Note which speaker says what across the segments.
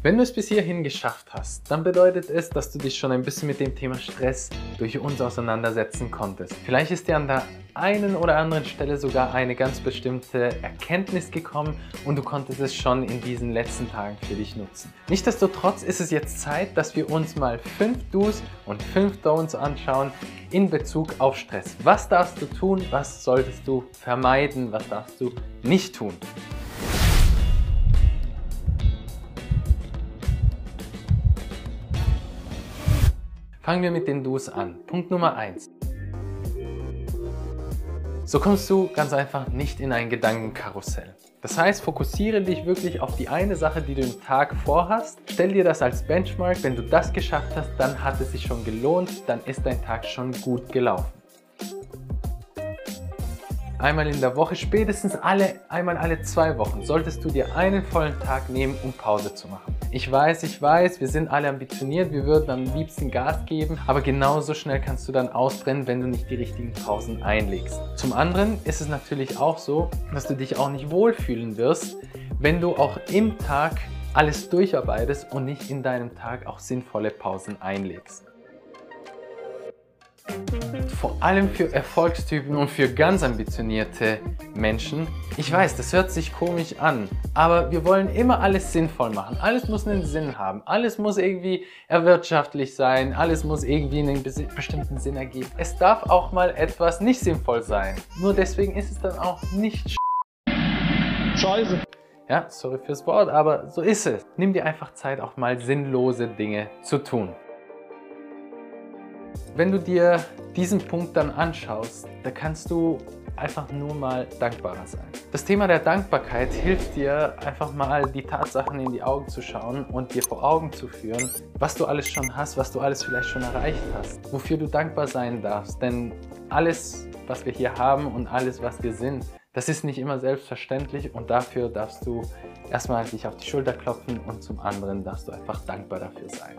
Speaker 1: Wenn du es bis hierhin geschafft hast, dann bedeutet es, dass du dich schon ein bisschen mit dem Thema Stress durch uns auseinandersetzen konntest. Vielleicht ist dir an der einen oder anderen Stelle sogar eine ganz bestimmte Erkenntnis gekommen und du konntest es schon in diesen letzten Tagen für dich nutzen. Nichtsdestotrotz ist es jetzt Zeit, dass wir uns mal 5 Do's und 5 Don'ts anschauen in Bezug auf Stress. Was darfst du tun, was solltest du vermeiden, was darfst du nicht tun? Fangen wir mit den Do's an. Punkt Nummer 1. So kommst du ganz einfach nicht in ein Gedankenkarussell. Das heißt, fokussiere dich wirklich auf die eine Sache, die du im Tag vorhast. Stell dir das als Benchmark. Wenn du das geschafft hast, dann hat es sich schon gelohnt, dann ist dein Tag schon gut gelaufen einmal in der Woche, spätestens alle, einmal alle zwei Wochen, solltest du dir einen vollen Tag nehmen, um Pause zu machen. Ich weiß, ich weiß, wir sind alle ambitioniert, wir würden am liebsten Gas geben, aber genauso schnell kannst du dann ausbrennen, wenn du nicht die richtigen Pausen einlegst. Zum anderen ist es natürlich auch so, dass du dich auch nicht wohlfühlen wirst, wenn du auch im Tag alles durcharbeitest und nicht in deinem Tag auch sinnvolle Pausen einlegst vor allem für Erfolgstypen und für ganz ambitionierte Menschen. Ich weiß, das hört sich komisch an, aber wir wollen immer alles sinnvoll machen. Alles muss einen Sinn haben. Alles muss irgendwie erwirtschaftlich sein. Alles muss irgendwie einen bestimmten Sinn ergeben. Es darf auch mal etwas nicht sinnvoll sein. Nur deswegen ist es dann auch nicht Scheiße. Ja, sorry fürs Wort, aber so ist es. Nimm dir einfach Zeit, auch mal sinnlose Dinge zu tun. Wenn du dir diesen Punkt dann anschaust, da kannst du einfach nur mal dankbarer sein. Das Thema der Dankbarkeit hilft dir einfach mal die Tatsachen in die Augen zu schauen und dir vor Augen zu führen, was du alles schon hast, was du alles vielleicht schon erreicht hast, wofür du dankbar sein darfst. Denn alles, was wir hier haben und alles, was wir sind, das ist nicht immer selbstverständlich und dafür darfst du erstmal dich auf die Schulter klopfen und zum anderen darfst du einfach dankbar dafür sein.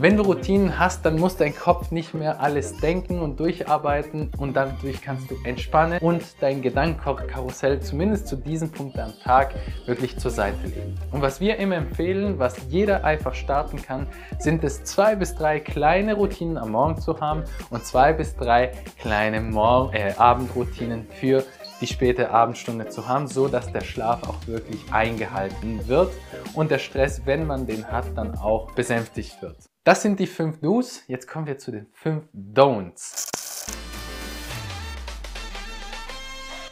Speaker 1: Wenn du Routinen hast, dann muss dein Kopf nicht mehr alles denken und durcharbeiten und dadurch kannst du entspannen und dein Gedankenkarussell zumindest zu diesem Punkt am Tag wirklich zur Seite legen. Und was wir immer empfehlen, was jeder einfach starten kann, sind es zwei bis drei kleine Routinen am Morgen zu haben und zwei bis drei kleine Mor äh, Abendroutinen für die späte Abendstunde zu haben, so dass der Schlaf auch wirklich eingehalten wird und der Stress, wenn man den hat, dann auch besänftigt wird. Das sind die fünf Do's. Jetzt kommen wir zu den fünf Don'ts.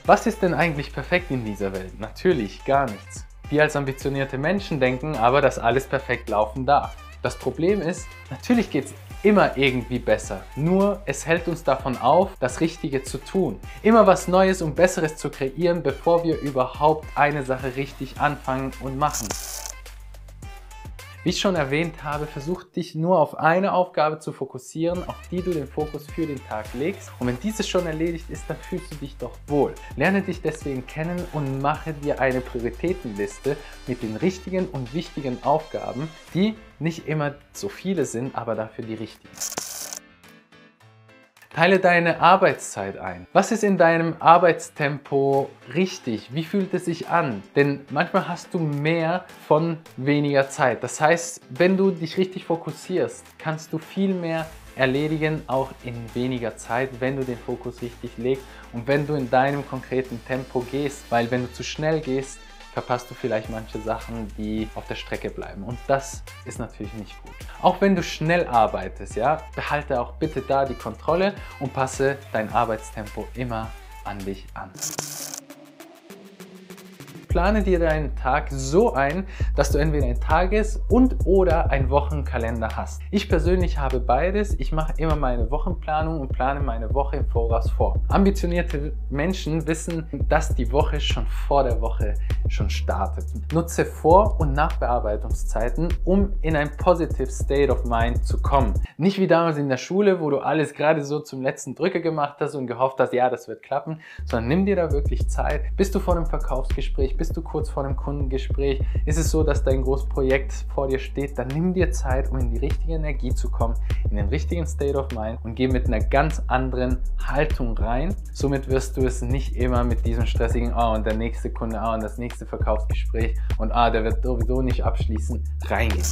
Speaker 1: Was ist denn eigentlich perfekt in dieser Welt? Natürlich gar nichts. Wir als ambitionierte Menschen denken aber, dass alles perfekt laufen darf. Das Problem ist, natürlich geht es immer irgendwie besser. Nur es hält uns davon auf, das Richtige zu tun. Immer was Neues und Besseres zu kreieren, bevor wir überhaupt eine Sache richtig anfangen und machen. Wie ich schon erwähnt habe, versuch dich nur auf eine Aufgabe zu fokussieren, auf die du den Fokus für den Tag legst. Und wenn dieses schon erledigt ist, dann fühlst du dich doch wohl. Lerne dich deswegen kennen und mache dir eine Prioritätenliste mit den richtigen und wichtigen Aufgaben, die nicht immer so viele sind, aber dafür die richtigen. Teile deine Arbeitszeit ein. Was ist in deinem Arbeitstempo richtig? Wie fühlt es sich an? Denn manchmal hast du mehr von weniger Zeit. Das heißt, wenn du dich richtig fokussierst, kannst du viel mehr erledigen, auch in weniger Zeit, wenn du den Fokus richtig legst und wenn du in deinem konkreten Tempo gehst. Weil wenn du zu schnell gehst, verpasst du vielleicht manche Sachen, die auf der Strecke bleiben. Und das ist natürlich nicht gut. Auch wenn du schnell arbeitest, ja, behalte auch bitte da die Kontrolle und passe dein Arbeitstempo immer an dich an plane dir deinen Tag so ein, dass du entweder ein Tages- und oder ein Wochenkalender hast. Ich persönlich habe beides. Ich mache immer meine Wochenplanung und plane meine Woche im Voraus vor. Ambitionierte Menschen wissen, dass die Woche schon vor der Woche schon startet. Nutze Vor- und Nachbearbeitungszeiten, um in ein positive State of Mind zu kommen. Nicht wie damals in der Schule, wo du alles gerade so zum letzten Drücker gemacht hast und gehofft hast, ja, das wird klappen, sondern nimm dir da wirklich Zeit. Bist du vor einem Verkaufsgespräch, bist du kurz vor einem Kundengespräch? Ist es so, dass dein großes Projekt vor dir steht? Dann nimm dir Zeit, um in die richtige Energie zu kommen, in den richtigen State of Mind und geh mit einer ganz anderen Haltung rein. Somit wirst du es nicht immer mit diesem stressigen, oh und der nächste Kunde, oh und das nächste nächste Verkaufsgespräch und ah, der wird sowieso nicht abschließen, reingehen.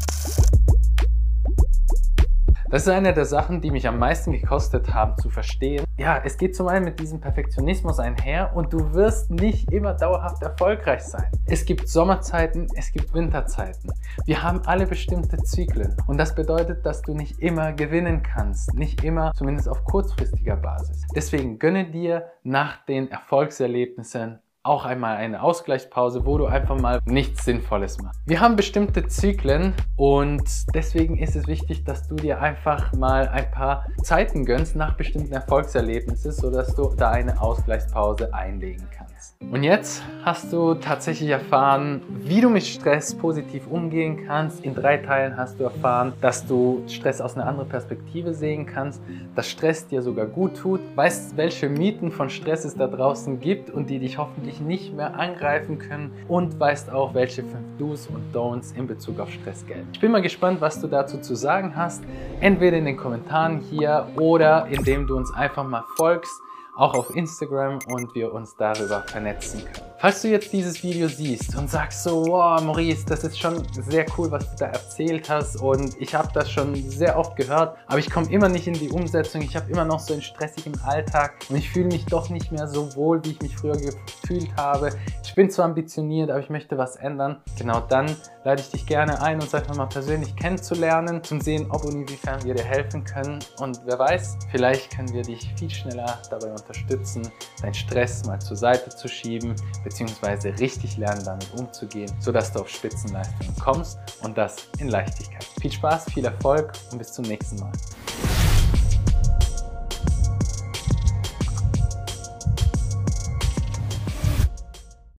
Speaker 1: Das ist eine der Sachen, die mich am meisten gekostet haben zu verstehen. Ja, es geht zum einen mit diesem Perfektionismus einher und du wirst nicht immer dauerhaft erfolgreich sein. Es gibt Sommerzeiten, es gibt Winterzeiten. Wir haben alle bestimmte Zyklen und das bedeutet, dass du nicht immer gewinnen kannst. Nicht immer, zumindest auf kurzfristiger Basis. Deswegen gönne dir nach den Erfolgserlebnissen auch einmal eine Ausgleichspause, wo du einfach mal nichts Sinnvolles machst. Wir haben bestimmte Zyklen und deswegen ist es wichtig, dass du dir einfach mal ein paar Zeiten gönnst nach bestimmten Erfolgserlebnissen, sodass du da eine Ausgleichspause einlegen kannst. Und jetzt hast du tatsächlich erfahren, wie du mit Stress positiv umgehen kannst. In drei Teilen hast du erfahren, dass du Stress aus einer anderen Perspektive sehen kannst, dass Stress dir sogar gut tut, weißt, welche Mythen von Stress es da draußen gibt und die dich hoffentlich nicht mehr angreifen können und weißt auch, welche fünf Do's und Don'ts in Bezug auf Stress gelten. Ich bin mal gespannt, was du dazu zu sagen hast. Entweder in den Kommentaren hier oder indem du uns einfach mal folgst auch auf Instagram und wir uns darüber vernetzen können. Falls du jetzt dieses Video siehst und sagst so, wow Maurice, das ist schon sehr cool, was du da erzählt hast und ich habe das schon sehr oft gehört, aber ich komme immer nicht in die Umsetzung, ich habe immer noch so einen stressigen Alltag und ich fühle mich doch nicht mehr so wohl, wie ich mich früher gefühlt habe. Ich bin zwar ambitioniert, aber ich möchte was ändern. Genau dann lade ich dich gerne ein, uns einfach mal persönlich kennenzulernen, zum sehen, ob und inwiefern wir dir helfen können und wer weiß, vielleicht können wir dich viel schneller dabei unterstützen, deinen Stress mal zur Seite zu schieben, beziehungsweise richtig lernen, damit umzugehen, sodass du auf Spitzenleistungen kommst und das in Leichtigkeit. Viel Spaß, viel Erfolg und bis zum nächsten Mal.